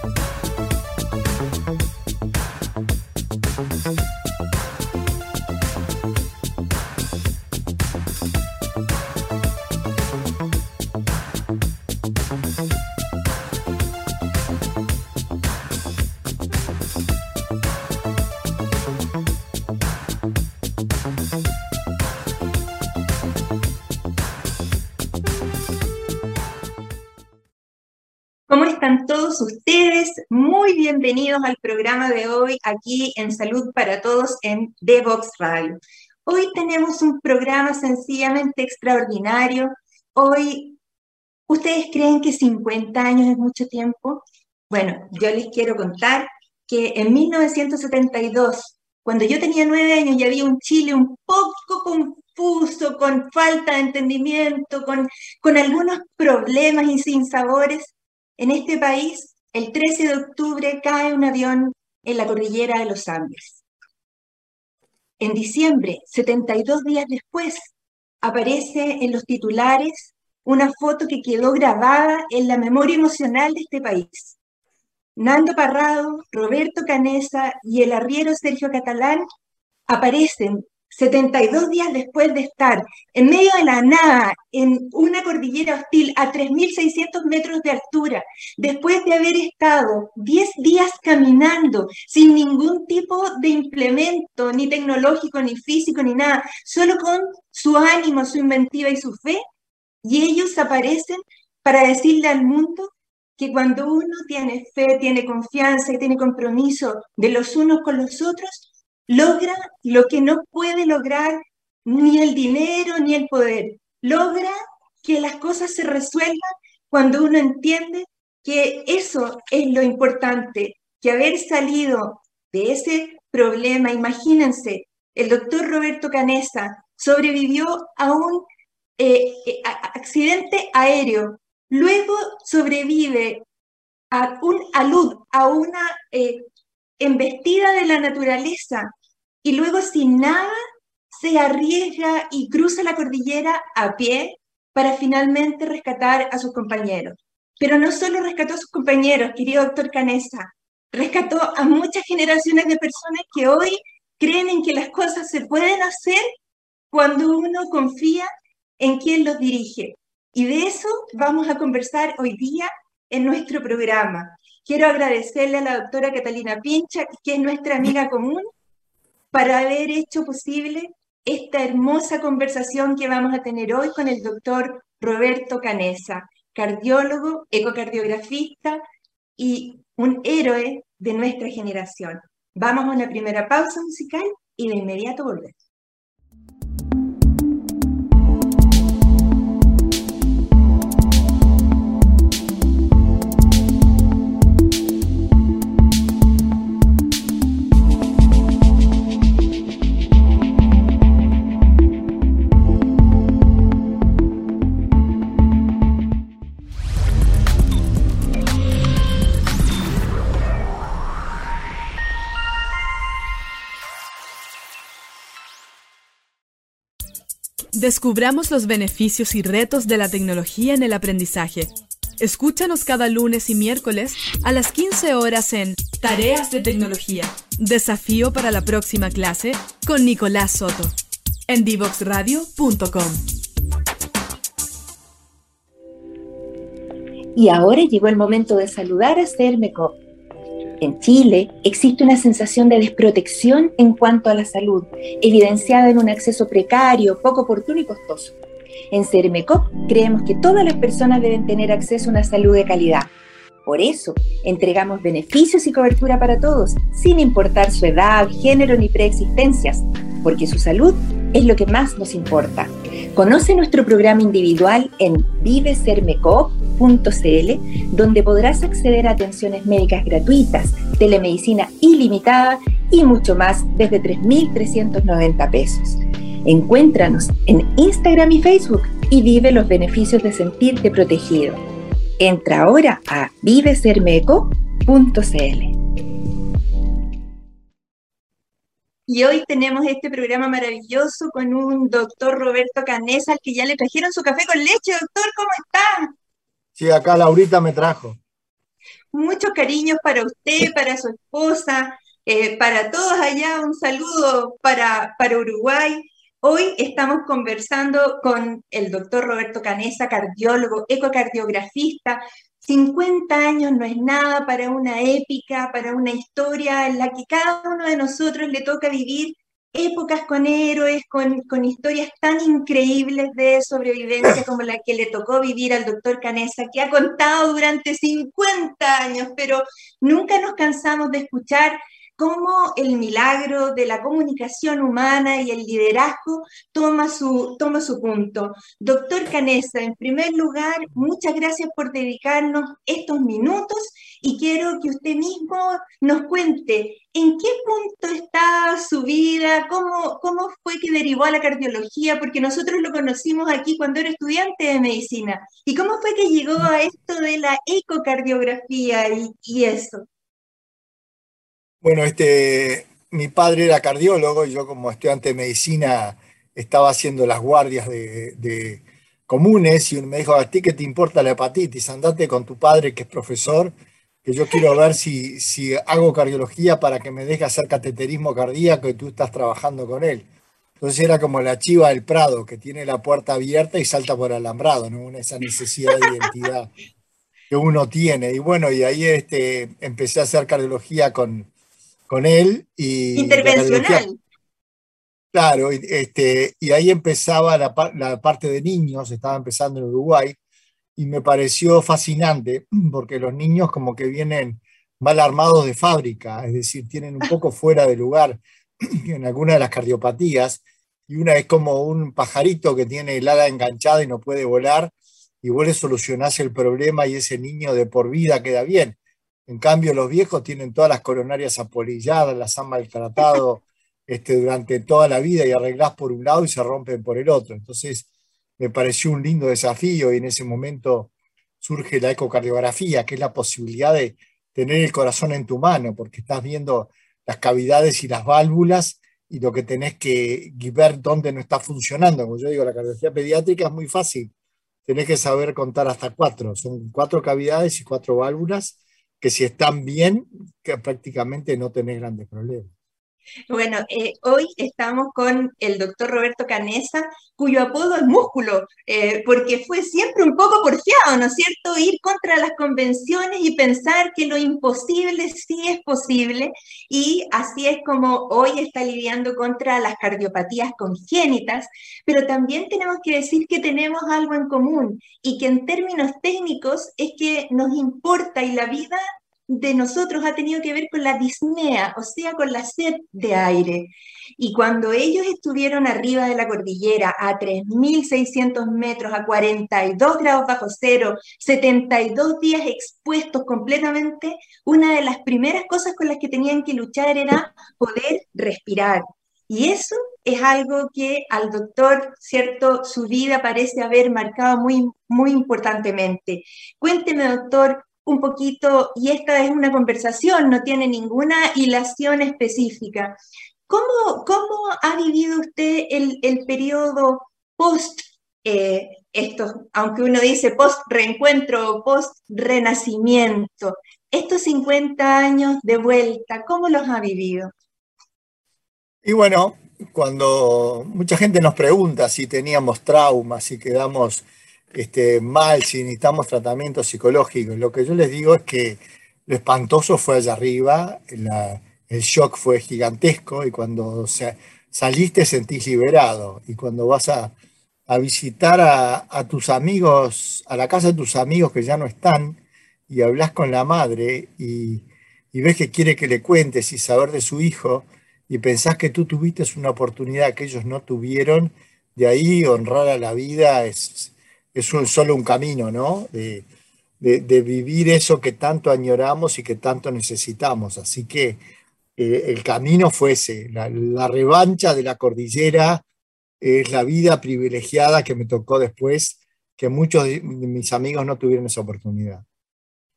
todos bienvenidos al programa de hoy aquí en Salud para Todos en Devox Radio. Hoy tenemos un programa sencillamente extraordinario. Hoy, ¿ustedes creen que 50 años es mucho tiempo? Bueno, yo les quiero contar que en 1972, cuando yo tenía nueve años y había un Chile un poco confuso, con falta de entendimiento, con, con algunos problemas y sin sabores, en este país, el 13 de octubre cae un avión en la cordillera de los Andes. En diciembre, 72 días después, aparece en los titulares una foto que quedó grabada en la memoria emocional de este país. Nando Parrado, Roberto Canesa y el arriero Sergio Catalán aparecen 72 días después de estar en medio de la nada, en una cordillera hostil a 3.600 metros de altura, después de haber estado 10 días caminando sin ningún tipo de implemento, ni tecnológico, ni físico, ni nada, solo con su ánimo, su inventiva y su fe, y ellos aparecen para decirle al mundo que cuando uno tiene fe, tiene confianza y tiene compromiso de los unos con los otros, logra lo que no puede lograr ni el dinero ni el poder. Logra que las cosas se resuelvan cuando uno entiende que eso es lo importante, que haber salido de ese problema, imagínense, el doctor Roberto Canesa sobrevivió a un eh, eh, accidente aéreo, luego sobrevive a un alud, a una eh, embestida de la naturaleza, y luego sin nada se arriesga y cruza la cordillera a pie para finalmente rescatar a sus compañeros. Pero no solo rescató a sus compañeros, querido doctor Canesa, rescató a muchas generaciones de personas que hoy creen en que las cosas se pueden hacer cuando uno confía en quien los dirige. Y de eso vamos a conversar hoy día en nuestro programa. Quiero agradecerle a la doctora Catalina Pincha, que es nuestra amiga común, para haber hecho posible esta hermosa conversación que vamos a tener hoy con el doctor Roberto Canesa, cardiólogo, ecocardiografista y un héroe de nuestra generación. Vamos a una primera pausa musical y de inmediato volvemos. Descubramos los beneficios y retos de la tecnología en el aprendizaje. Escúchanos cada lunes y miércoles a las 15 horas en Tareas de Tecnología. Desafío para la próxima clase con Nicolás Soto. En divoxradio.com. Y ahora llegó el momento de saludar a Cermeco en Chile existe una sensación de desprotección en cuanto a la salud, evidenciada en un acceso precario, poco oportuno y costoso. En CERMECOP creemos que todas las personas deben tener acceso a una salud de calidad. Por eso, entregamos beneficios y cobertura para todos, sin importar su edad, género ni preexistencias, porque su salud es lo que más nos importa. Conoce nuestro programa individual en vivesermecop.cl, donde podrás acceder a atenciones médicas gratuitas, telemedicina ilimitada y mucho más desde 3.390 pesos. Encuéntranos en Instagram y Facebook y vive los beneficios de sentirte protegido. Entra ahora a vivesermeco.cl. Y hoy tenemos este programa maravilloso con un doctor Roberto Canesa, al que ya le trajeron su café con leche. Doctor, ¿cómo está? Sí, acá Laurita me trajo. Muchos cariños para usted, para su esposa, eh, para todos allá. Un saludo para, para Uruguay. Hoy estamos conversando con el doctor Roberto Canesa, cardiólogo, ecocardiografista. 50 años no es nada para una épica, para una historia en la que cada uno de nosotros le toca vivir épocas con héroes, con, con, historias tan increíbles de sobrevivencia como la que le tocó vivir al doctor Canesa, que ha contado durante 50 años, pero nunca nos cansamos de escuchar cómo el milagro de la comunicación humana y el liderazgo toma su, toma su punto. Doctor Canesa, en primer lugar, muchas gracias por dedicarnos estos minutos y quiero que usted mismo nos cuente en qué punto está su vida, cómo, cómo fue que derivó a la cardiología, porque nosotros lo conocimos aquí cuando era estudiante de medicina, y cómo fue que llegó a esto de la ecocardiografía y, y eso. Bueno, este, mi padre era cardiólogo y yo como estudiante de medicina estaba haciendo las guardias de, comunes y me dijo, ¿a ti qué te importa la hepatitis? Andate con tu padre que es profesor, que yo quiero ver si, si hago cardiología para que me deje hacer cateterismo cardíaco y tú estás trabajando con él. Entonces era como la chiva del Prado, que tiene la puerta abierta y salta por alambrado, ¿no? Esa necesidad de identidad que uno tiene. Y bueno, y ahí este, empecé a hacer cardiología con, con él. Y Intervencional. Claro, este, y ahí empezaba la, la, parte de niños, estaba empezando en Uruguay, y me pareció fascinante, porque los niños como que vienen mal armados de fábrica, es decir, tienen un poco fuera de lugar en alguna de las cardiopatías, y una es como un pajarito que tiene el ala enganchada y no puede volar, y vos le solucionás el problema y ese niño de por vida queda bien. En cambio, los viejos tienen todas las coronarias apolilladas, las han maltratado este, durante toda la vida y arreglás por un lado y se rompen por el otro. Entonces, me pareció un lindo desafío y en ese momento surge la ecocardiografía, que es la posibilidad de tener el corazón en tu mano, porque estás viendo las cavidades y las válvulas y lo que tenés que ver dónde no está funcionando. Como yo digo, la cardiología pediátrica es muy fácil. Tenés que saber contar hasta cuatro. Son cuatro cavidades y cuatro válvulas que si están bien, que prácticamente no tenés grandes problemas. Bueno, eh, hoy estamos con el doctor Roberto Canesa, cuyo apodo es músculo, eh, porque fue siempre un poco porfiado, ¿no es cierto? Ir contra las convenciones y pensar que lo imposible sí es posible, y así es como hoy está lidiando contra las cardiopatías congénitas, pero también tenemos que decir que tenemos algo en común y que en términos técnicos es que nos importa y la vida de nosotros ha tenido que ver con la disnea, o sea, con la sed de aire. Y cuando ellos estuvieron arriba de la cordillera a 3.600 metros, a 42 grados bajo cero, 72 días expuestos completamente, una de las primeras cosas con las que tenían que luchar era poder respirar. Y eso es algo que al doctor, ¿cierto? Su vida parece haber marcado muy, muy importantemente. Cuénteme, doctor, un poquito, y esta es una conversación, no tiene ninguna hilación específica. ¿Cómo, cómo ha vivido usted el, el periodo post eh, esto, aunque uno dice post reencuentro o post renacimiento, estos 50 años de vuelta, ¿cómo los ha vivido? Y bueno, cuando mucha gente nos pregunta si teníamos traumas, si quedamos este, mal, si necesitamos tratamiento psicológico. Lo que yo les digo es que lo espantoso fue allá arriba, el shock fue gigantesco y cuando saliste sentís liberado y cuando vas a, visitar a, tus amigos, a la casa de tus amigos que ya no están y hablas con la madre y, y ves que quiere que le cuentes y saber de su hijo y pensás que tú tuviste una oportunidad que ellos no tuvieron, de ahí honrar a la vida es, es un, solo un camino, ¿no? De, vivir eso que tanto añoramos y que tanto necesitamos. Así que eh, el camino fue ese, la, revancha de la cordillera es la vida privilegiada que me tocó después, que muchos de mis amigos no tuvieron esa oportunidad.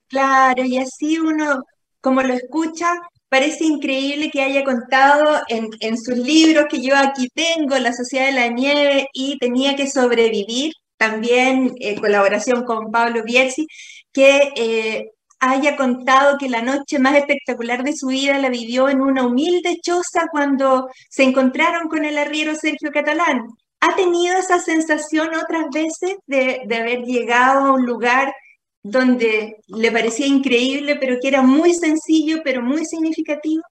Claro, y así uno, como lo escucha, parece increíble que haya contado en, en, sus libros que yo aquí tengo, La Sociedad de la Nieve, y tenía que sobrevivir también en colaboración con Pablo Bierzi, que eh, haya contado que la noche más espectacular de su vida la vivió en una humilde choza cuando se encontraron con el arriero Sergio Catalán. ¿Ha tenido esa sensación otras veces de, de haber llegado a un lugar donde le parecía increíble, pero que era muy sencillo, pero muy significativo?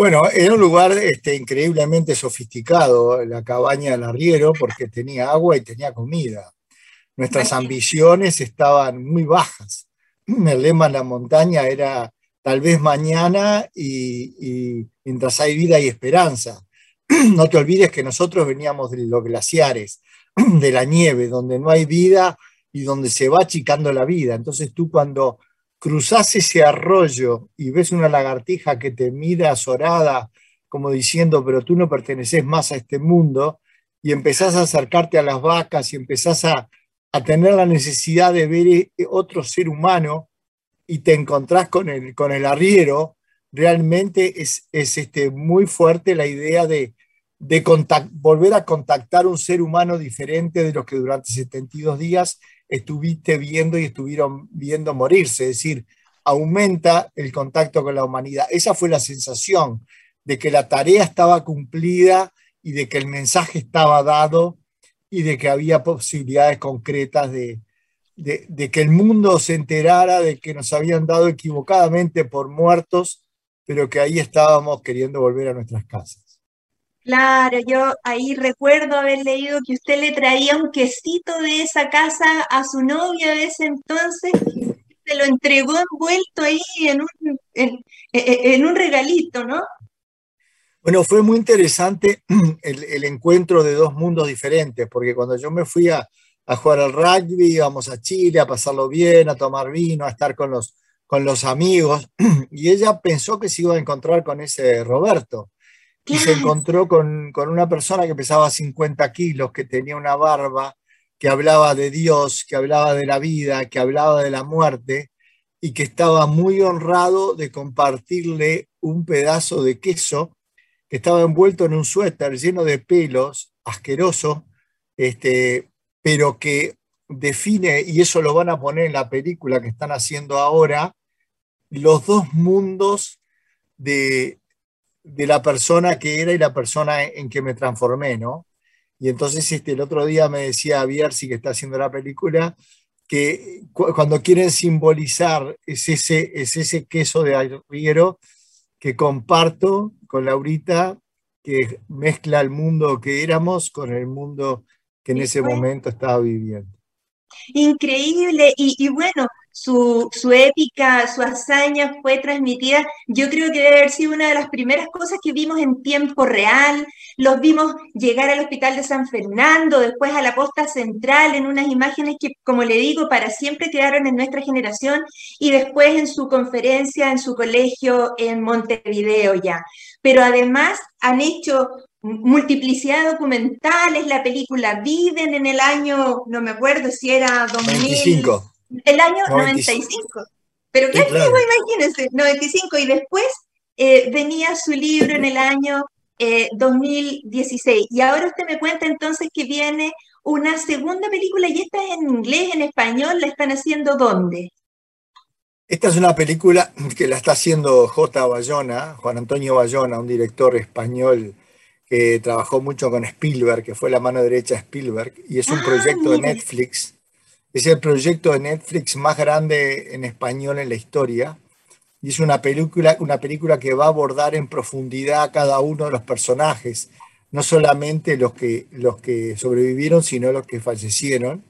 Bueno, era un lugar este, increíblemente sofisticado, la cabaña del arriero, porque tenía agua y tenía comida. Nuestras ambiciones estaban muy bajas. El lema en la montaña era tal vez mañana y, mientras hay vida y esperanza. No te olvides que nosotros veníamos de los glaciares, de la nieve, donde no hay vida y donde se va achicando la vida. Entonces tú cuando cruzás ese arroyo y ves una lagartija que te mira azorada, como diciendo, pero tú no perteneces más a este mundo, y empezás a acercarte a las vacas y empezás a, a tener la necesidad de ver eh, otro ser humano y te encontrás con el, con el arriero, realmente es, es este, muy fuerte la idea de, de volver a contactar un ser humano diferente de los que durante 72 días estuviste viendo y estuvieron viendo morirse. Es decir, aumenta el contacto con la humanidad. Esa fue la sensación de que la tarea estaba cumplida y de que el mensaje estaba dado y de que había posibilidades concretas de, que el mundo se enterara de que nos habían dado equivocadamente por muertos, pero que ahí estábamos queriendo volver a nuestras casas. Claro, yo ahí recuerdo haber leído que usted le traía un quesito de esa casa a su novia de ese entonces, se lo entregó envuelto ahí en un, en un regalito, ¿no? Bueno, fue muy interesante el, encuentro de dos mundos diferentes, porque cuando yo me fui a, jugar al rugby, íbamos a Chile a pasarlo bien, a tomar vino, a estar con los, con los amigos, y ella pensó que se iba a encontrar con ese Roberto. Y se encontró con, con una persona que pesaba 50 kilos, que tenía una barba, que hablaba de Dios, que hablaba de la vida, que hablaba de la muerte, y que estaba muy honrado de compartirle un pedazo de queso que estaba envuelto en un suéter lleno de pelos, asqueroso, este, pero que define, y eso lo van a poner en la película que están haciendo ahora, los dos mundos de, de la persona que era y la persona en, que me transformé, ¿no? Y entonces este, el otro día me decía Bierzi, que está haciendo la película, que cuando quieren simbolizar es ese, es ese queso de arriero que comparto con Laurita, que mezcla el mundo que éramos con el mundo que en ese momento estaba viviendo. Increíble, y, bueno, su, su, épica, su hazaña fue transmitida, yo creo que debe haber sido una de las primeras cosas que vimos en tiempo real, los vimos llegar al hospital de San Fernando, después a la posta central, en unas imágenes que, como le digo, para siempre quedaron en nuestra generación, y después en su conferencia en su colegio en Montevideo ya. Pero además han hecho multiplicidad de documentales, la película Viven en el año, no me acuerdo si era 2005. El año 95. Pero qué antiguo, imagínense, 95. Y después eh, venía su libro en el año 2016. Eh, y ahora usted me cuenta entonces que viene una segunda película y esta es en inglés, en español, ¿la están haciendo dónde? Esta es una película que la está haciendo J. Bayona, Juan Antonio Bayona, un director español que trabajó mucho con Spielberg, que fue la mano derecha de Spielberg, y es un ah, proyecto de Netflix. Es el proyecto de Netflix más grande en español en la historia. Y es una película, una película que va a abordar en profundidad a cada uno de los personajes, no solamente los que, los que sobrevivieron, sino los que fallecieron.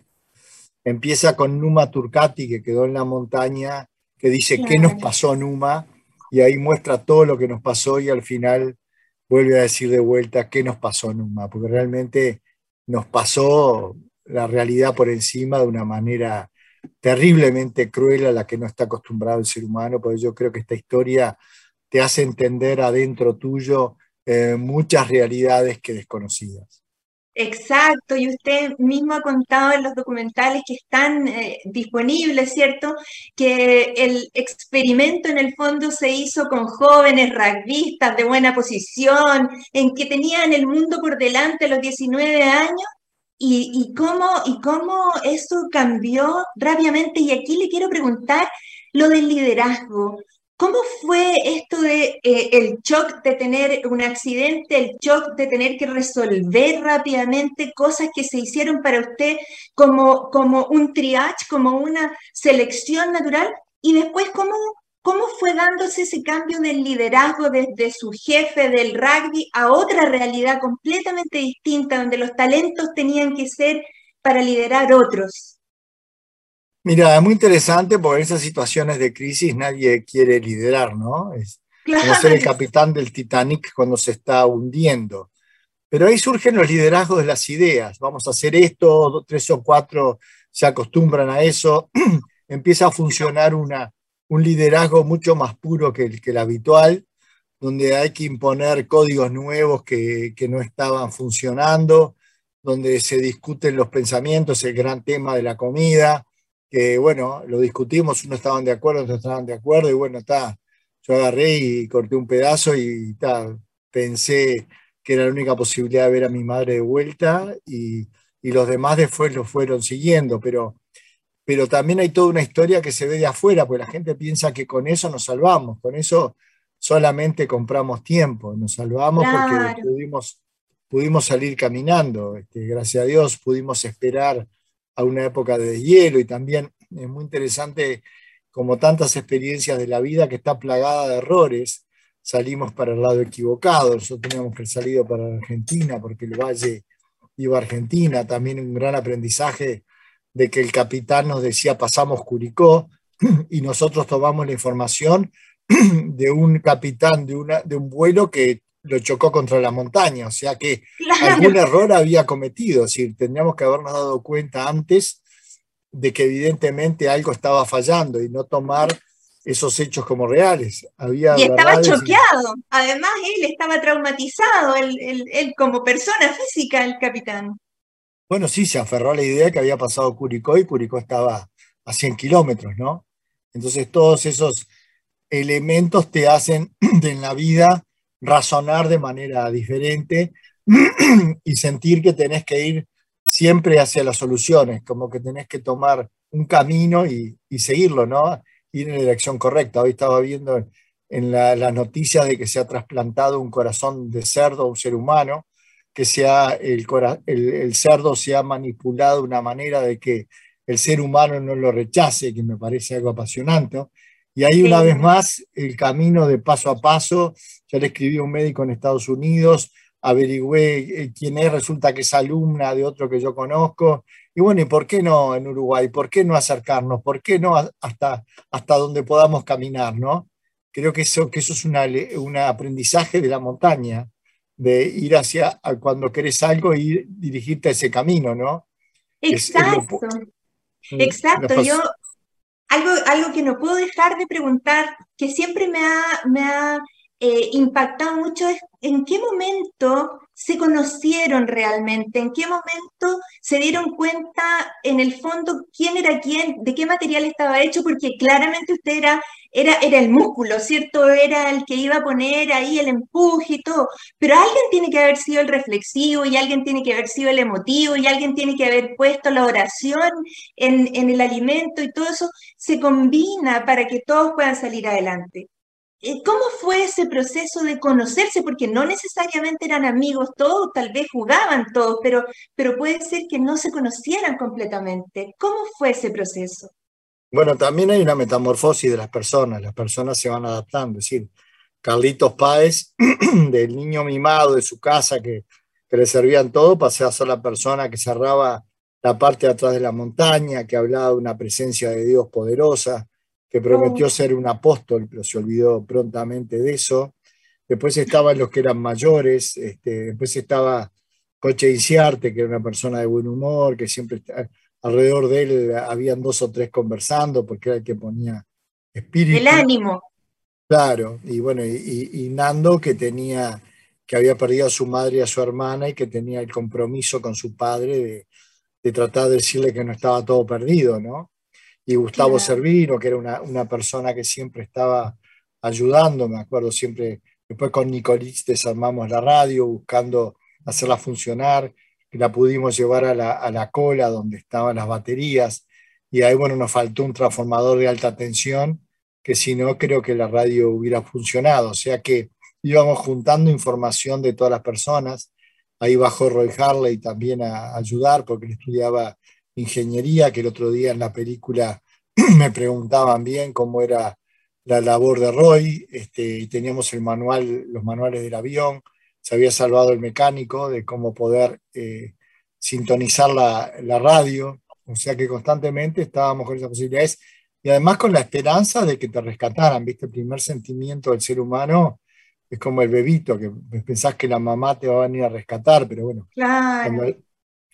Empieza con Numa Turcati, que quedó en la montaña, que dice, ¿qué nos pasó, Numa? Y ahí muestra todo lo que nos pasó y al final vuelve a decir de vuelta qué nos pasó Numa, porque realmente nos pasó la realidad por encima de una manera terriblemente cruel a la que no está acostumbrado el ser humano, porque yo creo que esta historia te hace entender adentro tuyo eh, muchas realidades que desconocidas. Exacto, y usted mismo ha contado en los documentales que están eh, disponibles, ¿cierto? Que el experimento en el fondo se hizo con jóvenes rugbyistas de buena posición, en que tenían el mundo por delante a los 19 años, y, cómo, y cómo eso cambió rápidamente. Y aquí le quiero preguntar lo del liderazgo. ¿Cómo fue esto de eh, el shock de tener un accidente, el shock de tener que resolver rápidamente cosas que se hicieron para usted como, como un triage, como una selección natural? Y después, ¿cómo, ¿cómo fue dándose ese cambio del liderazgo desde su jefe del rugby a otra realidad completamente distinta, donde los talentos tenían que ser para liderar otros? Mira, es muy interesante porque esas situaciones de crisis nadie quiere liderar, ¿no? Es como ser el capitán del Titanic cuando se está hundiendo. Pero ahí surgen los liderazgos de las ideas. Vamos a hacer esto, tres o cuatro se acostumbran a eso, empieza a funcionar una, un liderazgo mucho más puro que el, que el habitual, donde hay que imponer códigos nuevos que, que no estaban funcionando, donde se discuten los pensamientos, el gran tema de la comida, que bueno, lo discutimos, unos estaban de acuerdo, otros estaban de acuerdo, y bueno, está, yo agarré y corté un pedazo y ta, pensé que era la única posibilidad de ver a mi madre de vuelta y, y los demás después lo fueron siguiendo, pero, pero también hay toda una historia que se ve de afuera, porque la gente piensa que con eso nos salvamos, con eso solamente compramos tiempo, nos salvamos porque pudimos, pudimos salir caminando, este, gracias a Dios pudimos esperar a una época de hielo y también es muy interesante como tantas experiencias de la vida que está plagada de errores, salimos para el lado equivocado, nosotros teníamos que salir salido para Argentina porque el Valle iba a Argentina, también un gran aprendizaje de que el capitán nos decía pasamos Curicó y nosotros tomamos la información de un capitán de, una, de un vuelo que lo chocó contra la montaña, o sea que algún error había cometido, es decir, tendríamos que habernos dado cuenta antes de que evidentemente algo estaba fallando y no tomar esos hechos como reales. Había y estaba choqueado, además él estaba traumatizado, él, él, como persona física, el capitán. Bueno, sí, se aferró a la idea que había pasado Curicó y Curicó estaba a 100 kilómetros, ¿no? Entonces todos esos elementos te hacen en la vida razonar de manera diferente y sentir que tenés que ir siempre hacia las soluciones, como que tenés que tomar un camino y, seguirlo, ¿no? Ir en la dirección correcta. Hoy estaba viendo en, las noticias de que se ha trasplantado un corazón de cerdo a un ser humano, que sea el, el, cerdo se ha manipulado de una manera de que el ser humano no lo rechace, que me parece algo apasionante. Y ahí una vez más el camino de paso a paso, ya le escribí a un médico en Estados Unidos, averigüé eh, quién es, resulta que es alumna de otro que yo conozco. Y bueno, ¿y por qué no en Uruguay? ¿Por qué no acercarnos? ¿Por qué no hasta, hasta donde podamos caminar? ¿no? Creo que eso, que eso es un aprendizaje de la montaña, de ir hacia cuando querés algo y dirigirte a ese camino, ¿no? Exacto. Mm, Exacto. Yo algo, algo que no puedo dejar de preguntar, que siempre me ha, me ha eh, impactado mucho es en qué momento se conocieron realmente, en qué momento se dieron cuenta en el fondo quién era quién, de qué material estaba hecho, porque claramente usted era, era, era el músculo, ¿cierto? Era el que iba a poner ahí el empuje y todo, pero alguien tiene que haber sido el reflexivo y alguien tiene que haber sido el emotivo y alguien tiene que haber puesto la oración en, en el alimento y todo eso se combina para que todos puedan salir adelante. Eh, ¿Cómo fue ese proceso de conocerse? Porque no necesariamente eran amigos todos, tal vez jugaban todos, pero, pero puede ser que no se conocieran completamente. ¿Cómo fue ese proceso? Bueno, también hay una metamorfosis de las personas, las personas se van adaptando. Es decir, Carlitos Páez, del niño mimado de su casa que, que le servían todo, pasé a ser la persona que cerraba la parte de atrás de la montaña, que hablaba de una presencia de Dios poderosa, que prometió oh. ser un apóstol, pero se olvidó prontamente de eso. Después estaban los que eran mayores, este, después estaba Coche Inciarte, que era una persona de buen humor, que siempre alrededor de él habían dos o tres conversando, porque era el que ponía espíritu. El ánimo. Claro, y bueno, y, Nando, que tenía que había perdido a su madre y a su hermana y que tenía el compromiso con su padre de, de tratar de decirle que no estaba todo perdido, ¿no? y Gustavo Servino, que era una, persona que siempre estaba ayudando, me acuerdo siempre, después con Nicolits desarmamos la radio buscando hacerla funcionar, la pudimos llevar a la, a la cola donde estaban las baterías, y ahí, bueno, nos faltó un transformador de alta tensión, que si no, creo que la radio hubiera funcionado. O sea que íbamos juntando información de todas las personas. Ahí bajó Roy Harley también a ayudar porque él estudiaba ingeniería, que el otro día en la película me preguntaban bien cómo era la labor de Roy, este, teníamos el manual, los manuales del avión, se había salvado el mecánico de cómo poder eh, sintonizar la, la, radio, o sea que constantemente estábamos con esas posibilidades y además con la esperanza de que te rescataran, ¿viste? El primer sentimiento del ser humano es como el bebito, que pensás que la mamá te va a venir a rescatar, pero bueno, claro.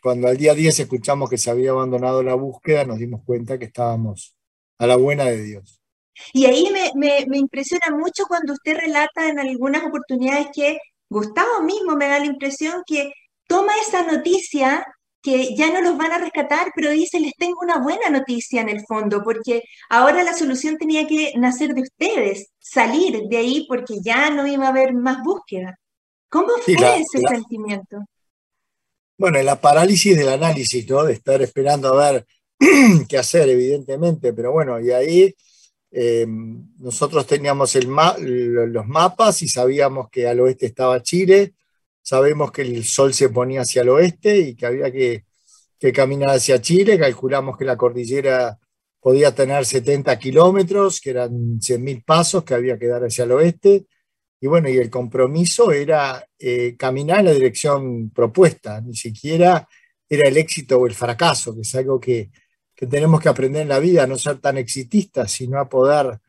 cuando, al día 10 escuchamos que se había abandonado la búsqueda, nos dimos cuenta que estábamos a la buena de Dios. Y ahí me, me, me impresiona mucho cuando usted relata en algunas oportunidades que Gustavo mismo me da la impresión que toma esa noticia que ya no los van a rescatar, pero dice, les tengo una buena noticia en el fondo, porque ahora la solución tenía que nacer de ustedes, salir de ahí porque ya no iba a haber más búsqueda. ¿Cómo fue ese sentimiento? Bueno, la parálisis del análisis, ¿no? De estar esperando a ver qué hacer, evidentemente, pero bueno, y ahí eh, nosotros teníamos los mapas y sabíamos que al oeste estaba Chile, sabemos que el sol se ponía hacia el oeste y que había que, caminar hacia Chile, calculamos que la cordillera podía tener 70 kilómetros, que eran 100.000 pasos que había que dar hacia el oeste, y bueno, y el compromiso era eh, caminar en la dirección propuesta, ni siquiera era el éxito o el fracaso, que es algo que, que tenemos que aprender en la vida, no ser tan exitistas, sino a poder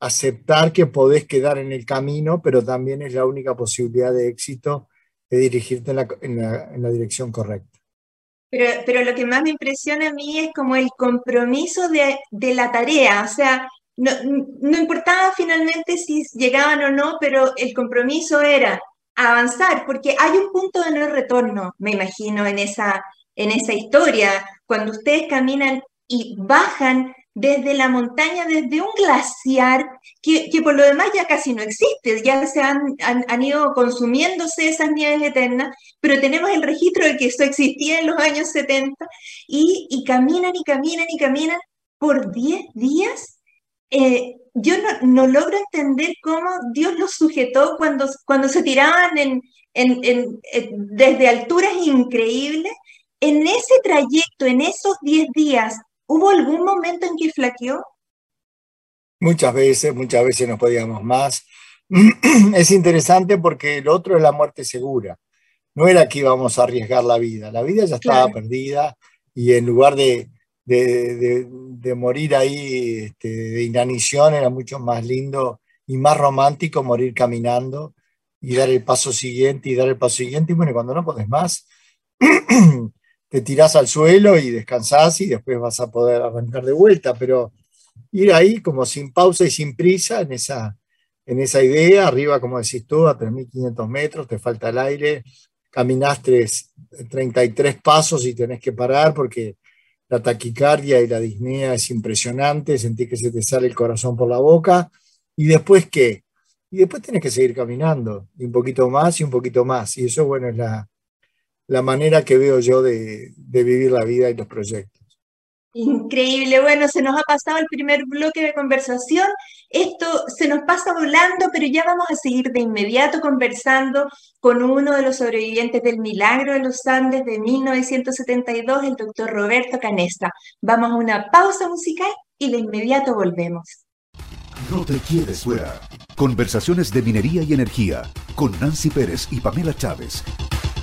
aceptar que podés quedar en el camino, pero también es la única posibilidad de éxito de dirigirte en la, dirección correcta. Pero, pero, lo que más me impresiona a mí es como el compromiso de, la tarea, o sea, no, no, importaba finalmente si llegaban o no, pero el compromiso era avanzar, porque hay un punto de no retorno, me imagino, en esa, en esa historia, cuando ustedes caminan y bajan desde la montaña, desde un glaciar que, por lo demás ya casi no existe, ya se han, han, ido consumiéndose esas nieves eternas, pero tenemos el registro de que eso existía en los años 70 y, y caminan y caminan y caminan por 10 días. Eh, yo no, logro entender cómo Dios los sujetó cuando, cuando se tiraban en, en, en, desde alturas increíbles. En ese trayecto, en esos 10 días, ¿Hubo algún momento en que flaqueó? Muchas veces, muchas veces nos podíamos más. Es interesante porque el otro es la muerte segura. No era que íbamos a arriesgar la vida, la vida ya estaba perdida y en lugar de, de, morir ahí este, de inanición era mucho más lindo y más romántico morir caminando y dar el paso siguiente y dar el paso siguiente. Y bueno, cuando no podés más, te tirás al suelo y descansás y después vas a poder arrancar de vuelta, pero ir ahí como sin pausa y sin prisa en esa, en esa idea, arriba como decís tú, a 3.500 metros, te falta el aire, caminás 33 pasos y tenés que parar porque la taquicardia y la disnea es impresionante, sentís que se te sale el corazón por la boca, y después qué? Y después tenés que seguir caminando, y un poquito más y un poquito más, y eso, bueno, es la, la manera que veo yo de, vivir la vida y los proyectos. Increíble, bueno, se nos ha pasado el primer bloque de conversación. Esto se nos pasa volando, pero ya vamos a seguir de inmediato conversando con uno de los sobrevivientes del milagro de los Andes de 1972, el doctor Roberto Canesta. Vamos a una pausa musical y de inmediato volvemos. No te quieres fuera. Conversaciones de minería y energía con Nancy Pérez y Pamela Chávez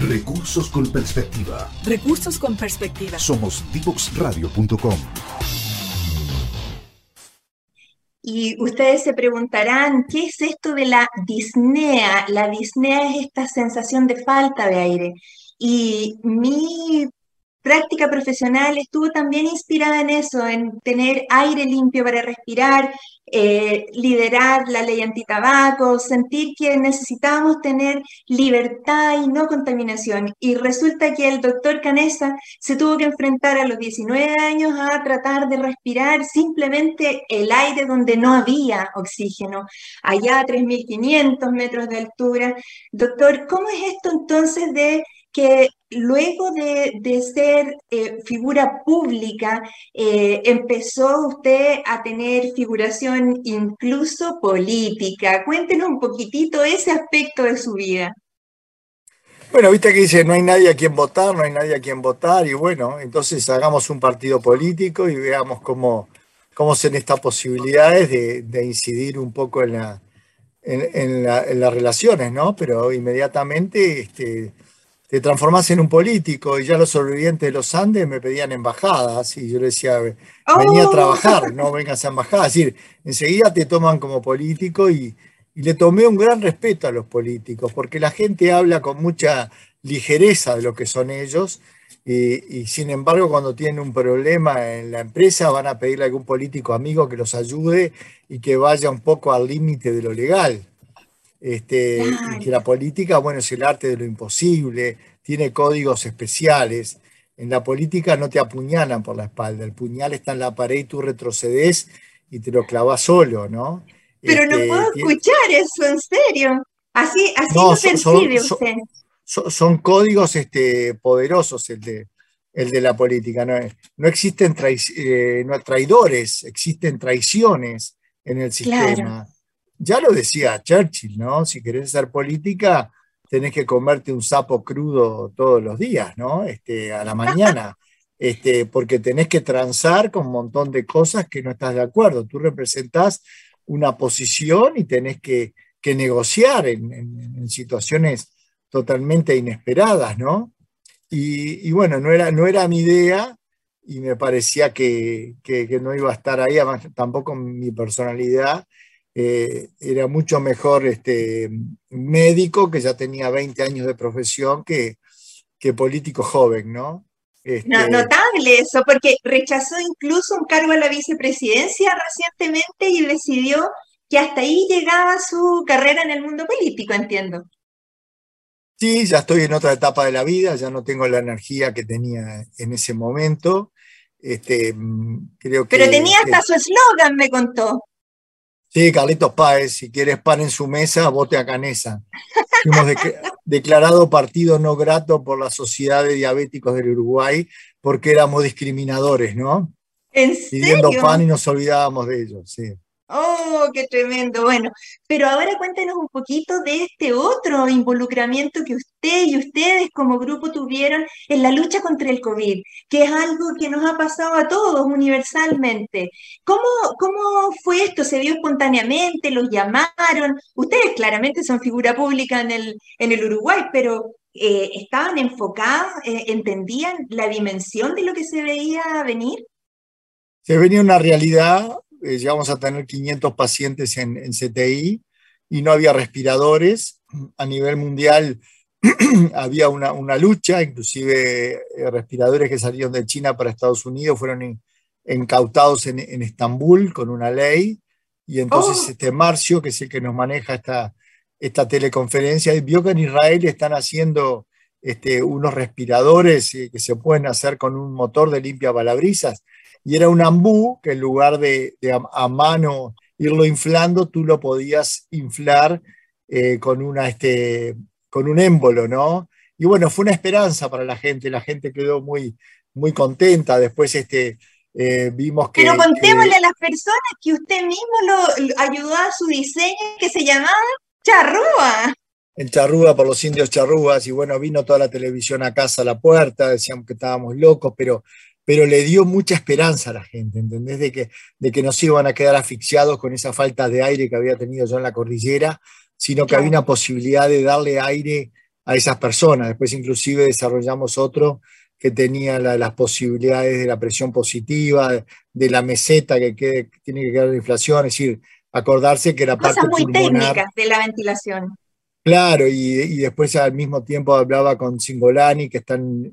Recursos con perspectiva. Recursos con perspectiva. Somos divoxradio.com. Y ustedes se preguntarán, ¿qué es esto de la disnea? La disnea es esta sensación de falta de aire. Y mi práctica profesional estuvo también inspirada en eso, en tener aire limpio para respirar, eh, liderar la ley antitabaco, sentir que necesitábamos tener libertad y no contaminación. Y resulta que el doctor Canesa se tuvo que enfrentar a los 19 años a tratar de respirar simplemente el aire donde no había oxígeno, allá a 3.500 metros de altura. Doctor, ¿cómo es esto entonces de que luego de, ser eh, figura pública, eh, empezó usted a tener figuración incluso política. Cuéntenos un poquitito ese aspecto de su vida. Bueno, viste que dice, no hay nadie a quien votar, no hay nadie a quien votar, y bueno, entonces hagamos un partido político y veamos cómo, cómo son estas posibilidades de, incidir un poco en, la, en, las relaciones, ¿no? Pero inmediatamente este, te transformás en un político y ya los sobrevivientes de los Andes me pedían embajadas y yo le decía, venía a oh. trabajar, no vengas a embajadas. Es decir, enseguida te toman como político y, le tomé un gran respeto a los políticos porque la gente habla con mucha ligereza de lo que son ellos y, y, sin embargo cuando tienen un problema en la empresa van a pedirle a algún político amigo que los ayude y que vaya un poco al límite de lo legal. Este, que la política, bueno, es el arte de lo imposible, tiene códigos especiales. En la política no te apuñalan por la espalda, el puñal está en la pared y tú retrocedes y te lo clavas solo, ¿no? Pero no este, puedo escuchar eso, en serio. Así, así no, percibe usted. Son, códigos este, poderosos el de, el de la política. No, no existen eh, no, traidores, existen traiciones en el sistema ya lo decía Churchill, ¿no? Si querés hacer política, tenés que comerte un sapo crudo todos los días, ¿no? Este, a la mañana. Este, porque tenés que transar con un montón de cosas que no estás de acuerdo. Tú representás una posición y tenés que, negociar en, situaciones totalmente inesperadas, ¿no? Y, bueno, no era, no era mi idea y me parecía que, que, no iba a estar ahí, tampoco mi personalidad, eh, era mucho mejor este, médico, que ya tenía 20 años de profesión, que, que político joven, ¿no? Este, notable eso, porque rechazó incluso un cargo en la vicepresidencia recientemente y decidió que hasta ahí llegaba su carrera en el mundo político, entiendo. Sí, ya estoy en otra etapa de la vida, ya no tengo la energía que tenía en ese momento. Este, mm, creo que, Pero tenía hasta su eslogan, me contó. Sí, Carlitos Páez, si quieres pan en su mesa, vote a Canesa. Fuimos declarado partido no grato por la Sociedad de Diabéticos del Uruguay porque éramos discriminadores, ¿no? ¿En Pidiendo pan y nos olvidábamos de ellos, sí. Oh, qué tremendo. Bueno, pero ahora cuéntenos un poquito de este otro involucramiento que usted y ustedes como grupo tuvieron en la lucha contra el COVID, que es algo que nos ha pasado a todos universalmente. ¿Cómo, cómo fue esto? ¿Se dio espontáneamente? ¿Los llamaron? Ustedes claramente son figura pública en el, en el Uruguay, pero eh, ¿estaban enfocados? Eh, ¿Entendían la dimensión de lo que se veía venir? Se venía una realidad eh, llegamos a tener 500 pacientes en, CTI y no había respiradores. A nivel mundial había una, lucha, inclusive eh, respiradores que salieron de China para Estados Unidos fueron incautados en, Estambul con una ley. Y entonces oh. este Marcio, que es el que nos maneja esta, esta teleconferencia, vio que en Israel están haciendo este, unos respiradores eh, que se pueden hacer con un motor de limpia balabrisas y era un ambú que en lugar de, a, mano irlo inflando, tú lo podías inflar eh, con, una, este, con un émbolo, ¿no? Y bueno, fue una esperanza para la gente, la gente quedó muy, muy contenta. Después este, eh, vimos que... Pero contémosle a las personas que usted mismo lo, ayudó a su diseño que se llamaba Charrúa. En Charrúa por los indios charrúas, y bueno, vino toda la televisión a casa a la puerta, decíamos que estábamos locos, pero pero le dio mucha esperanza a la gente, ¿entendés? De que, de que no se iban a quedar asfixiados con esa falta de aire que había tenido yo en la cordillera, sino que había una posibilidad de darle aire a esas personas. Después inclusive desarrollamos otro que tenía las posibilidades de la presión positiva, de la meseta que, tiene que quedar la inflación, es decir, acordarse que era Cosas parte muy técnicas de la ventilación. Claro, y, y, después al mismo tiempo hablaba con Singolani, que están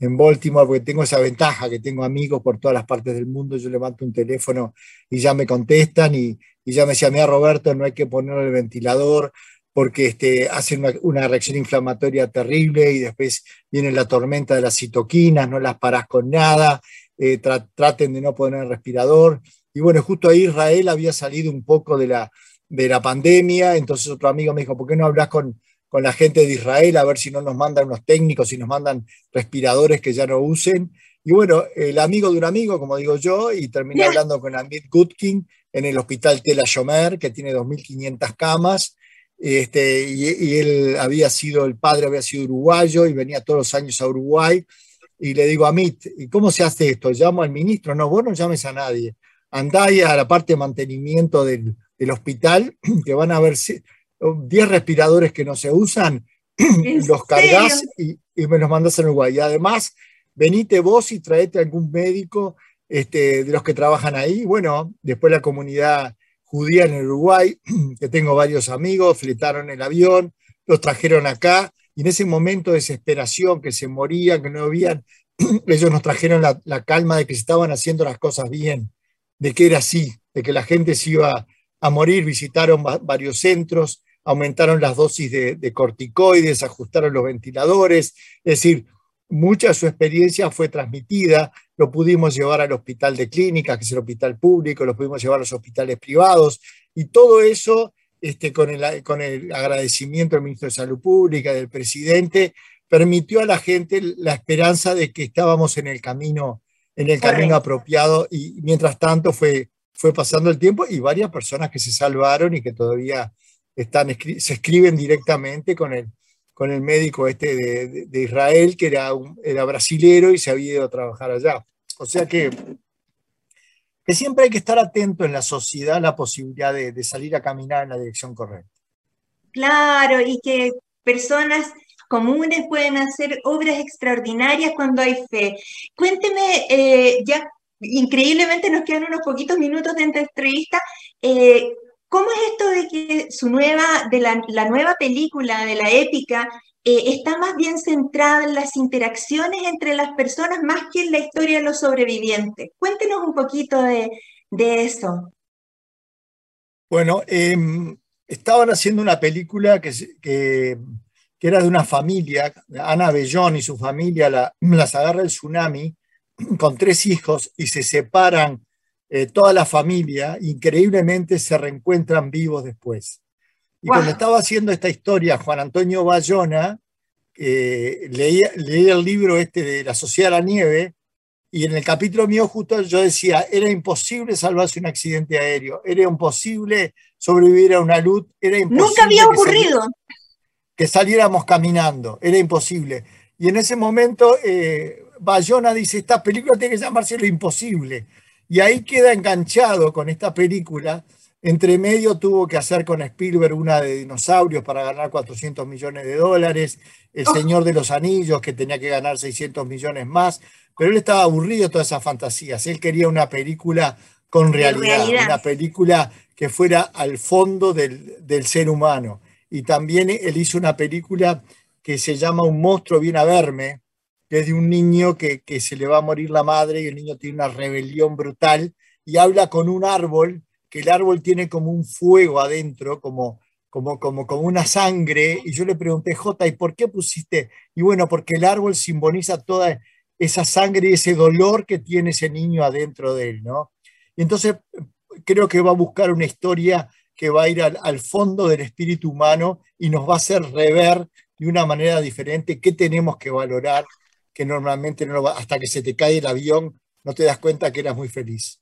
en Baltimore, porque tengo esa ventaja, que tengo amigos por todas las partes del mundo, yo levanto un teléfono y ya me contestan y, ya me decía, mira Roberto, no hay que poner el ventilador porque este, hacen una, reacción inflamatoria terrible y después viene la tormenta de las citoquinas, no las paras con nada, eh, traten de no poner el respirador. Y bueno, justo ahí Israel había salido un poco de la, de la pandemia, entonces otro amigo me dijo, ¿por qué no hablas con, con la gente de Israel a ver si no nos mandan unos técnicos, si nos mandan respiradores que ya no usen. Y bueno, el amigo de un amigo, como digo yo, y terminé hablando con Amit Gutkin en el hospital Tel Shomer, que tiene 2.500 camas, este, y, él había sido, el padre había sido uruguayo y venía todos los años a Uruguay. Y le digo a Amit, ¿y cómo se hace esto? ¿Llamo al ministro? No, vos no llames a nadie. Andá a la parte de mantenimiento del, del hospital, que van a ver 10 respiradores que no se usan, los cargas y, me los mandas a Uruguay. Y además, venite vos y traete algún médico este, de los que trabajan ahí. Bueno, después la comunidad judía en Uruguay, que tengo varios amigos, fletaron el avión, los trajeron acá, y en ese momento de desesperación, que se morían, que no habían, ellos nos trajeron la, la calma de que se estaban haciendo las cosas bien, de que era así, de que la gente se iba a morir, visitaron varios centros, aumentaron las dosis de, corticoides, ajustaron los ventiladores, es decir, mucha de su experiencia fue transmitida, lo pudimos llevar al hospital de clínicas, que es el hospital público, lo pudimos llevar a los hospitales privados, y todo eso este, con, el, con el agradecimiento del ministro de Salud Pública, del presidente, permitió a la gente la esperanza de que estábamos en el camino, en el camino apropiado, y mientras tanto fue, fue pasando el tiempo y varias personas que se salvaron y que todavía están, se escriben directamente con el, con el médico este de, Israel, que era, un, era brasilero y se había ido a trabajar allá. O sea que, que siempre hay que estar atento en la sociedad a la posibilidad de, de salir a caminar en la dirección correcta. Claro, y que personas comunes pueden hacer obras extraordinarias cuando hay fe. Cuénteme, eh, ya increíblemente nos quedan unos poquitos minutos de entrevista, eh, ¿Cómo es esto de que su nueva, la, nueva película, de la épica, eh, está más bien centrada en las interacciones entre las personas más que en la historia de los sobrevivientes? Cuéntenos un poquito de, eso. Bueno, em, estaban haciendo una película que, que, era de una familia, Ana Bellón y su familia la, las agarra el tsunami con tres hijos y se separan eh, toda la familia, increíblemente se reencuentran vivos después. Y cuando estaba haciendo esta historia, Juan Antonio Bayona, eh, leía, el libro este de La Sociedad de la Nieve, y en el capítulo mío justo yo decía, era imposible salvarse un accidente aéreo, era imposible sobrevivir a una luz, era imposible... Nunca había ocurrido. que saliéramos caminando, era imposible. Y en ese momento eh, Bayona dice, esta película tiene que llamarse Lo Imposible y ahí queda enganchado con esta película. Entre medio tuvo que hacer con Spielberg una de dinosaurios para ganar 400 millones de dólares, El oh. Señor de los Anillos que tenía que ganar 600 millones más, pero él estaba aburrido de todas esas fantasías. Él quería una película con realidad, una película que fuera al fondo del, del ser humano. Y también él hizo una película que se llama Un monstruo viene a verme, que es de un niño que, se le va a morir la madre y el niño tiene una rebelión brutal y habla con un árbol, que el árbol tiene como un fuego adentro, como, como, como, como una sangre, y yo le pregunté, Jota, ¿y por qué pusiste? Y bueno, porque el árbol simboliza toda esa sangre y ese dolor que tiene ese niño adentro de él, ¿no? Y entonces creo que va a buscar una historia que va a ir al, al fondo del espíritu humano y nos va a hacer rever de una manera diferente qué tenemos que valorar que normalmente no va, hasta que se te cae el avión no te das cuenta que eras muy feliz.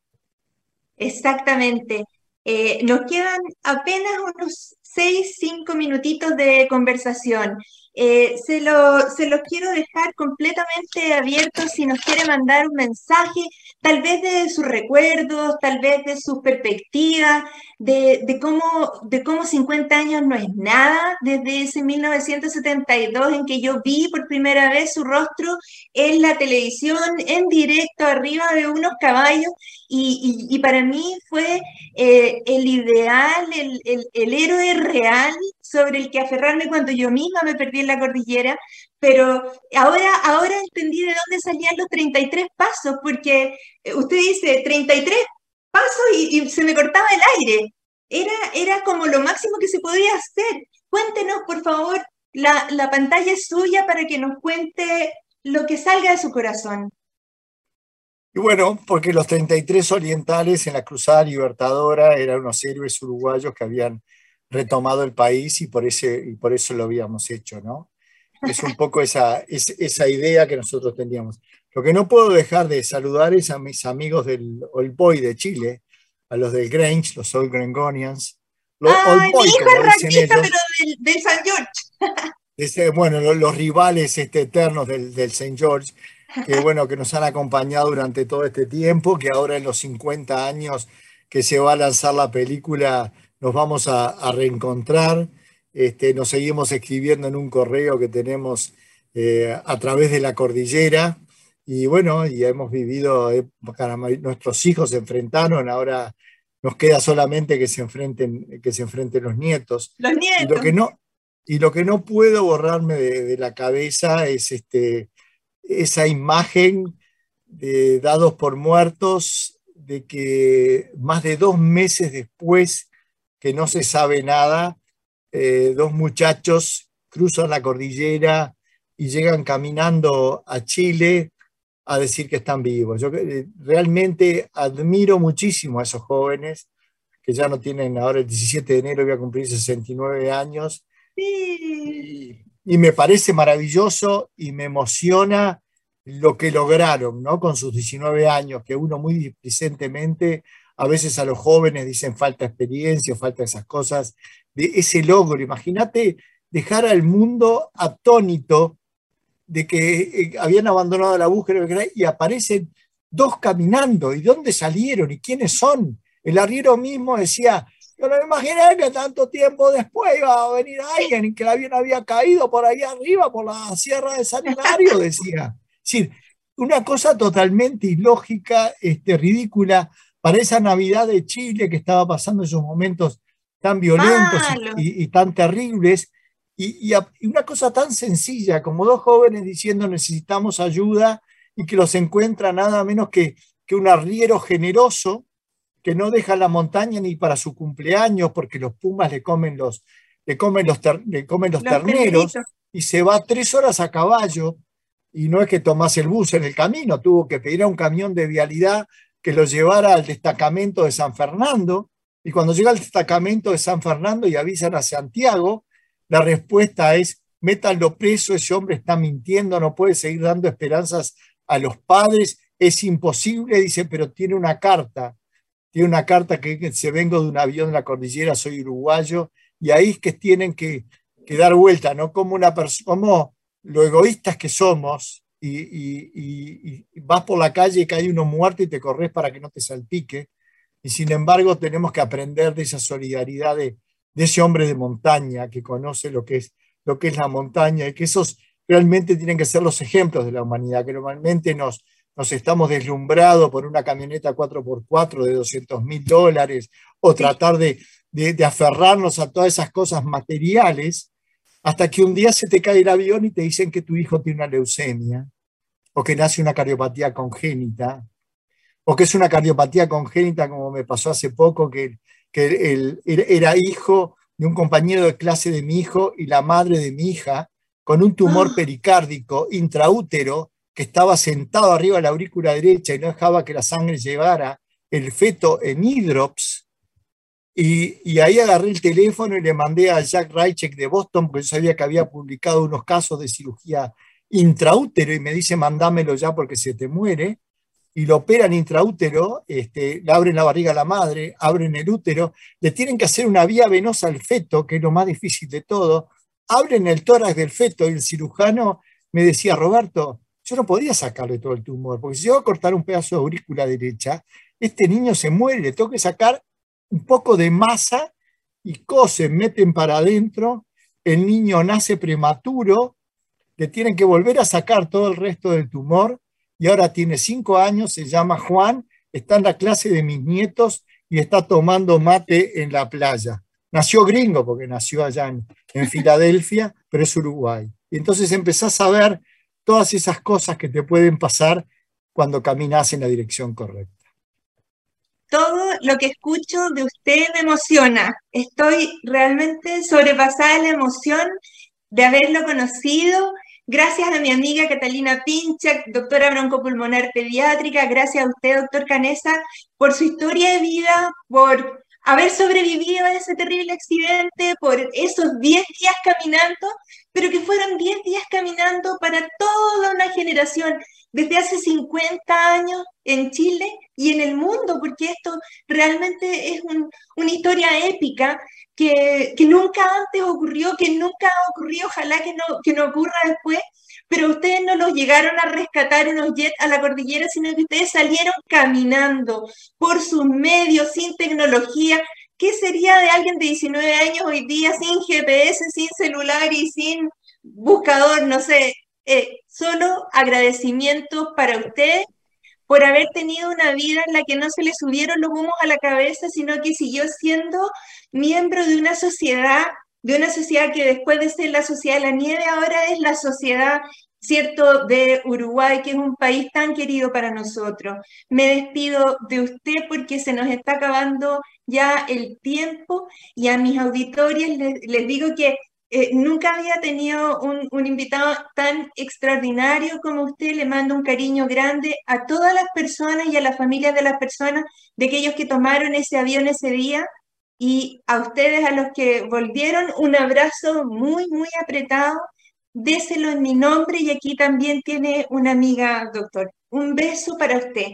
Exactamente. Eh, nos quedan apenas unos seis, cinco minutitos de conversación. Eh, se, lo, se los quiero dejar completamente abiertos si nos quiere mandar un mensaje, tal vez de sus recuerdos, tal vez de su perspectiva, de, de, cómo, de cómo 50 años no es nada, desde ese 1972 en que yo vi por primera vez su rostro en la televisión, en directo, arriba de unos caballos, y, y, para mí fue eh, el ideal, el, el, el héroe real sobre el que aferrarme cuando yo misma me perdí en la cordillera, pero ahora, ahora entendí de dónde salían los 33 pasos, porque eh, usted dice 33 pasos y, se me cortaba el aire. Era, era como lo máximo que se podía hacer. Cuéntenos, por favor, la, la pantalla es suya para que nos cuente lo que salga de su corazón. Y bueno, porque los 33 orientales en la Cruzada Libertadora eran unos héroes uruguayos que habían retomado el país y por, ese, y por eso lo habíamos hecho, ¿no? Es un poco esa, esa idea que nosotros teníamos. Lo que no puedo dejar de saludar es a mis amigos del Old Boy de Chile, a los del Grange, los Old Grangonians. Los Old mi hijo es pero del, St. George. bueno, los, rivales este, eternos del, del St. George que bueno, que nos han acompañado durante todo este tiempo, que ahora en los 50 años que se va a lanzar la película nos vamos a, reencontrar. Este, nos seguimos escribiendo en un correo que tenemos eh, a través de la cordillera. Y bueno, ya hemos vivido, nuestros hijos se enfrentaron, ahora nos queda solamente que se enfrenten, que se enfrenten los nietos. Los nietos. Y lo que no, y lo que no puedo borrarme de, de la cabeza es este, esa imagen de dados por muertos, de que más de dos meses después que no se sabe nada, eh, dos muchachos cruzan la cordillera y llegan caminando a Chile a decir que están vivos. Yo eh, realmente admiro muchísimo a esos jóvenes que ya no tienen, ahora el 17 de enero voy a cumplir 69 años. Y me parece maravilloso y me emociona lo que lograron, ¿no? Con sus 19 años, que uno muy displicentemente, a veces a los jóvenes dicen falta experiencia, falta esas cosas, de ese logro. Imagínate dejar al mundo atónito de que eh, habían abandonado la búsqueda y aparecen dos caminando. ¿Y dónde salieron? ¿Y quiénes son? El arriero mismo decía, yo no me imaginé que tanto tiempo después iba a venir alguien y que el avión había caído por ahí arriba, por la sierra de San Hilario, decía. Es decir, una cosa totalmente ilógica, este, ridícula, para esa Navidad de Chile que estaba pasando esos momentos tan violentos y, tan terribles, y, una cosa tan sencilla como dos jóvenes diciendo necesitamos ayuda y que los encuentra nada menos que, que un arriero generoso que no deja la montaña ni para su cumpleaños porque los pumas le comen los, le comen los, le comen los, terneros y se va tres horas a caballo. Y no es que tomase el bus en el camino, tuvo que pedir a un camión de vialidad que lo llevara al destacamento de San Fernando y cuando llega al destacamento de San Fernando y avisan a Santiago, la respuesta es, métanlo preso, ese hombre está mintiendo, no puede seguir dando esperanzas a los padres, es imposible, dice, pero tiene una carta tiene una carta que, se vengo de un avión de la cordillera, soy uruguayo, y ahí es que tienen que, dar vuelta, ¿no? Como, una como lo egoístas que somos, y, vas por la calle y cae uno muerto y te corres para que no te salpique, y sin embargo tenemos que aprender de esa solidaridad de, ese hombre de montaña que conoce lo que, es, lo que es la montaña, y que esos realmente tienen que ser los ejemplos de la humanidad, que normalmente nos nos estamos deslumbrados por una camioneta 4x4 de 200 mil dólares o tratar de, aferrarnos a todas esas cosas materiales, hasta que un día se te cae el avión y te dicen que tu hijo tiene una leucemia, o que nace una cardiopatía congénita, o que es una cardiopatía congénita como me pasó hace poco, que, que era hijo de un compañero de clase de mi hijo y la madre de mi hija, con un tumor ah. pericárdico intraútero que estaba sentado arriba de la aurícula derecha y no dejaba que la sangre llevara el feto en hidrops. Y, ahí agarré el teléfono y le mandé a Jack Reichek de Boston, porque yo sabía que había publicado unos casos de cirugía intraútero y me dice, mandámelo ya porque se te muere. Y lo operan intraútero, este, le abren la barriga a la madre, abren el útero, le tienen que hacer una vía venosa al feto, que es lo más difícil de todo, abren el tórax del feto y el cirujano me decía, Roberto, yo no podía sacarle todo el tumor, porque si yo voy a cortar un pedazo de aurícula derecha, este niño se muere, le tengo que sacar un poco de masa y cosen, meten para adentro, el niño nace prematuro, le tienen que volver a sacar todo el resto del tumor y ahora tiene cinco años, se llama Juan, está en la clase de mis nietos y está tomando mate en la playa. nació gringo porque nació allá en, en Filadelfia, pero es Uruguay. Y entonces empezás a ver todas esas cosas que te pueden pasar cuando caminas en la dirección correcta. Todo lo que escucho de usted me emociona. Estoy realmente sobrepasada la emoción de haberlo conocido. Gracias a mi amiga Catalina Pinchak, doctora broncopulmonar pediátrica. Gracias a usted, doctor Canesa, por su historia de vida, por haber sobrevivido a ese terrible accidente, por esos 10 días caminando, pero que fueron 10 días caminando para toda una generación desde hace 50 años en Chile y en el mundo, porque esto realmente es una historia épica que, nunca antes ocurrió, que nunca ha ocurrido, ojalá que no, que no ocurra después, pero ustedes no los llegaron a rescatar unos jets a la cordillera, sino que ustedes salieron caminando por sus medios, sin tecnología. ¿Qué sería de alguien de 19 años hoy día sin GPS, sin celular y sin buscador? No sé, eh, solo agradecimientos para ustedes por haber tenido una vida en la que no se le subieron los humos a la cabeza, sino que siguió siendo miembro de una sociedad de una sociedad que después de ser la sociedad de la nieve, ahora es la sociedad, ¿cierto?, de Uruguay, que es un país tan querido para nosotros. Me despido de usted porque se nos está acabando ya el tiempo y a mis auditorios les, digo que eh, nunca había tenido un, un, invitado tan extraordinario como usted. Le mando un cariño grande a todas las personas y a las familias de las personas, de aquellos que tomaron ese avión ese día y a ustedes, a los que volvieron, un abrazo muy, muy apretado. Déselo en mi nombre y aquí también tiene una amiga, doctor. Un beso para usted.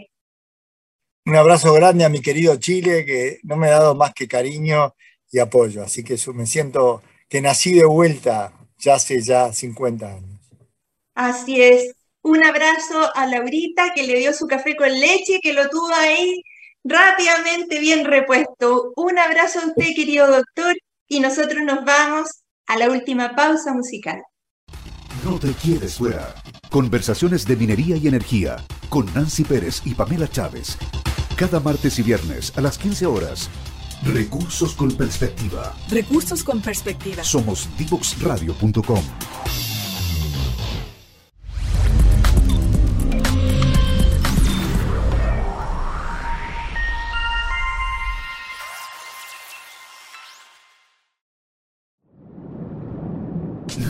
Un abrazo grande a mi querido Chile, que no me ha dado más que cariño y apoyo. Así que me siento que nací de vuelta ya hace ya 50 años. Así es. Un abrazo a Laurita, que le dio su café con leche, que lo tuvo ahí rápidamente bien repuesto. Un abrazo a usted, querido doctor, y nosotros nos vamos a la última pausa musical. No te quedes fuera. Conversaciones de minería y energía con Nancy Pérez y Pamela Chávez. Cada martes y viernes a las 15 horas. Recursos con perspectiva. Recursos con perspectiva. Somos divoxradio.com.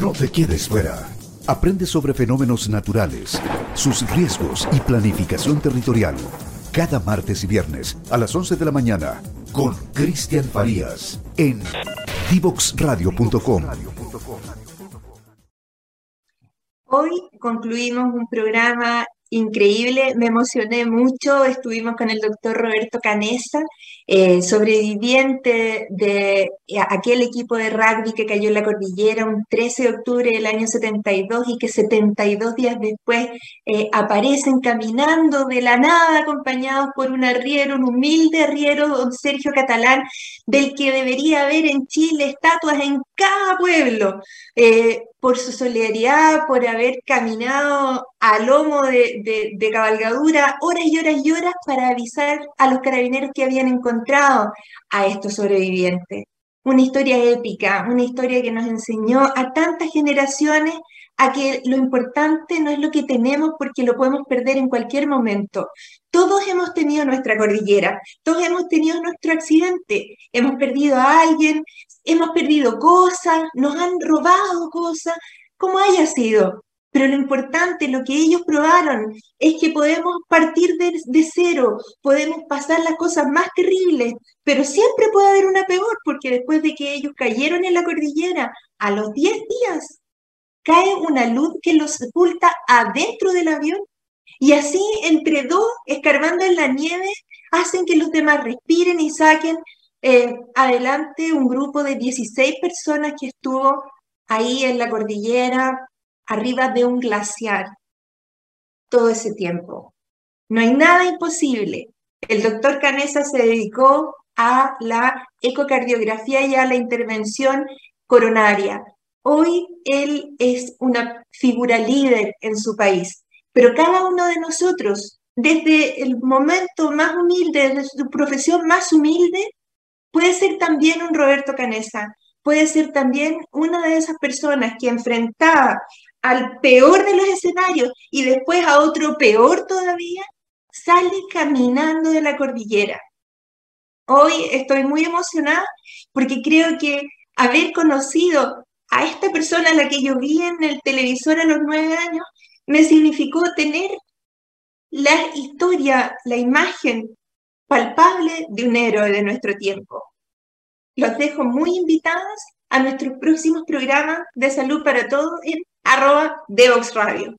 No te quedes fuera. Aprende sobre fenómenos naturales, sus riesgos y planificación territorial. Cada martes y viernes a las 11 de la mañana con Cristian Farías en divoxradio.com. Hoy concluimos un programa increíble, me emocioné mucho, estuvimos con el doctor Roberto Canesa, eh, sobreviviente de eh, aquel equipo de rugby que cayó en la cordillera un 13 de octubre del año 72 y que 72 días después eh, aparecen caminando de la nada acompañados por un arriero, un humilde arriero, don Sergio Catalán, del que debería haber en Chile estatuas en cada pueblo por su solidaridad, por haber caminado a lomo de, cabalgadura horas y horas y horas para avisar a los carabineros que habían encontrado a estos sobrevivientes. Una historia épica, una historia que nos enseñó a tantas generaciones a que lo importante no es lo que tenemos porque lo podemos perder en cualquier momento. Todos hemos tenido nuestra cordillera, todos hemos tenido nuestro accidente, hemos perdido a alguien, hemos perdido cosas, nos han robado cosas, como haya sido. Pero lo importante, lo que ellos probaron, es que podemos partir de, cero, podemos pasar las cosas más terribles, pero siempre puede haber una peor, porque después de que ellos cayeron en la cordillera, a los 10 días, cae una luz que los sepulta adentro del avión. Y así, entre dos, escarbando en la nieve, hacen que los demás respiren y saquen eh, adelante un grupo de 16 personas que estuvo ahí en la cordillera, arriba de un glaciar, todo ese tiempo. No hay nada imposible. El doctor Canesa se dedicó a la ecocardiografía y a la intervención coronaria. Hoy él es una figura líder en su país, pero cada uno de nosotros, desde el momento más humilde, desde su profesión más humilde, puede ser también un Roberto Canesa, puede ser también una de esas personas que enfrentaba al peor de los escenarios y después a otro peor todavía, sale caminando de la cordillera. Hoy estoy muy emocionada porque creo que haber conocido a esta persona a la que yo vi en el televisor a los nueve años me significó tener la historia, la imagen palpable de un héroe de nuestro tiempo. Los dejo muy invitados a nuestros próximos programas de salud para todos en arroba Devox Radio.